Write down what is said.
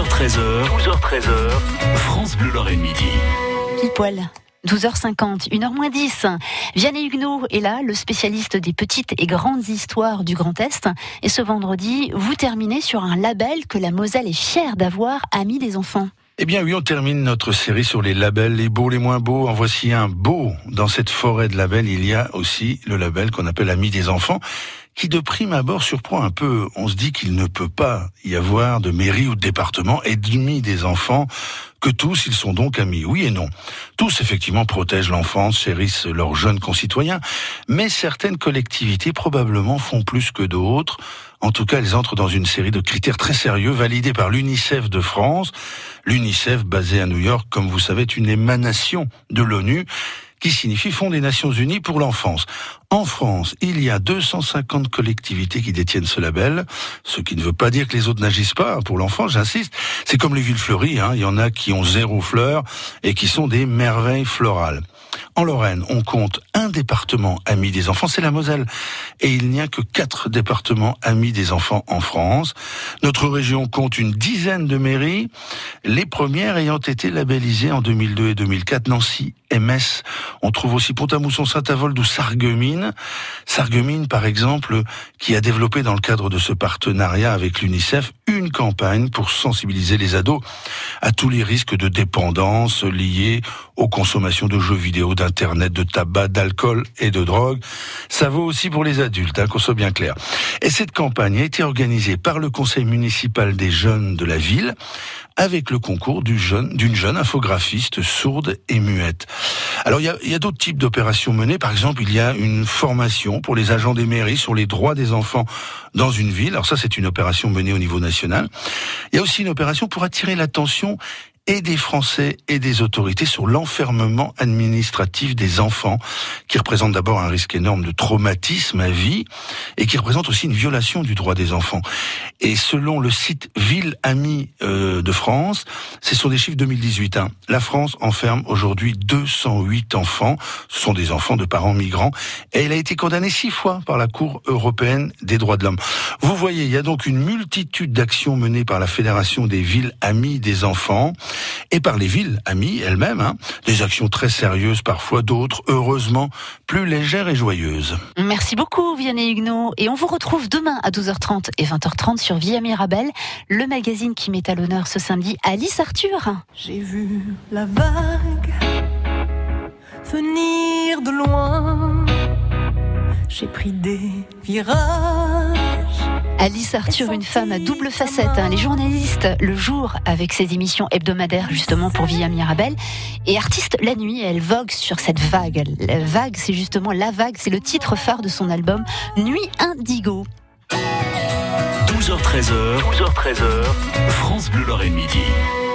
12h13h, 12h13h, France Bleu Lorraine Midi. Pile poil. 12h50, 1h moins 10. Vianney Huguenot est là, le spécialiste des petites et grandes histoires du Grand Est. Et ce vendredi, vous terminez sur un label que la Moselle est fière d'avoir, Ami des enfants. Eh bien oui, on termine notre série sur les labels, les beaux, les moins beaux. En voici un beau. Dans cette forêt de labels, il y a aussi le label qu'on appelle Ami des enfants, qui de prime abord surprend un peu. On se dit qu'il ne peut pas y avoir de mairie ou de département ennemi des enfants, que tous ils sont donc amis. Oui et non. Tous effectivement protègent l'enfance, chérissent leurs jeunes concitoyens, mais certaines collectivités probablement font plus que d'autres. En tout cas, elles entrent dans une série de critères très sérieux validés par l'UNICEF de France. L'UNICEF, basé à New York, comme vous savez, est une émanation de l'ONU qui signifie Fonds des Nations Unies pour l'enfance. En France, il y a 250 collectivités qui détiennent ce label, ce qui ne veut pas dire que les autres n'agissent pas pour l'enfance, j'insiste. C'est comme les villes fleuries, hein. il y en a qui ont zéro fleur et qui sont des merveilles florales. En Lorraine, on compte un département ami des enfants, c'est la Moselle. Et il n'y a que quatre départements amis des enfants en France. Notre région compte une dizaine de mairies, les premières ayant été labellisées en 2002 et 2004, Nancy MS. On trouve aussi Pont-à-Mousson, Saint-Avold ou Sarreguemines. Sarreguemines, par exemple, qui a développé dans le cadre de ce partenariat avec l'UNICEF une campagne pour sensibiliser les ados à tous les risques de dépendance liés aux consommations de jeux vidéo, d'internet, de tabac, d'alcool et de drogue. Ça vaut aussi pour les adultes, hein, qu'on soit bien clair. Et cette campagne a été organisée par le conseil municipal des jeunes de la ville avec le concours d'une jeune, jeune infographiste sourde et muette. Alors il y a, a d'autres types d'opérations menées. Par exemple, il y a une formation pour les agents des mairies sur les droits des enfants dans une ville. Alors ça, c'est une opération menée au niveau national. Il y a aussi une opération pour attirer l'attention et des Français et des autorités sur l'enfermement administratif des enfants, qui représente d'abord un risque énorme de traumatisme à vie et qui représente aussi une violation du droit des enfants. Et selon le site Ville Amie euh, de France, ce sont des chiffres 2018. Hein. La France enferme aujourd'hui 208 enfants. Ce sont des enfants de parents migrants. Et elle a été condamnée six fois par la Cour européenne des droits de l'homme. Vous voyez, il y a donc une multitude d'actions menées par la Fédération des villes amies des enfants et par les villes amies elles-mêmes. Hein. Des actions très sérieuses parfois, d'autres, heureusement, plus légères et joyeuses. Merci beaucoup Vianney Huguenot. Et on vous retrouve demain à 12h30 et 20h30 sur Via Mirabel, le magazine qui met à l'honneur ce samedi Alice Arthur. J'ai vu la vague venir de loin. J'ai pris des virages Alice Arthur, une femme à double facette. Hein. Les journalistes, le jour, avec ses émissions hebdomadaires justement pour Via Mirabel, et artiste la nuit, elle vogue sur cette vague. La vague, c'est justement La Vague, c'est le titre phare de son album Nuit Indigo. 12h13h, 12h13h, France Bleu Lorraine Midi.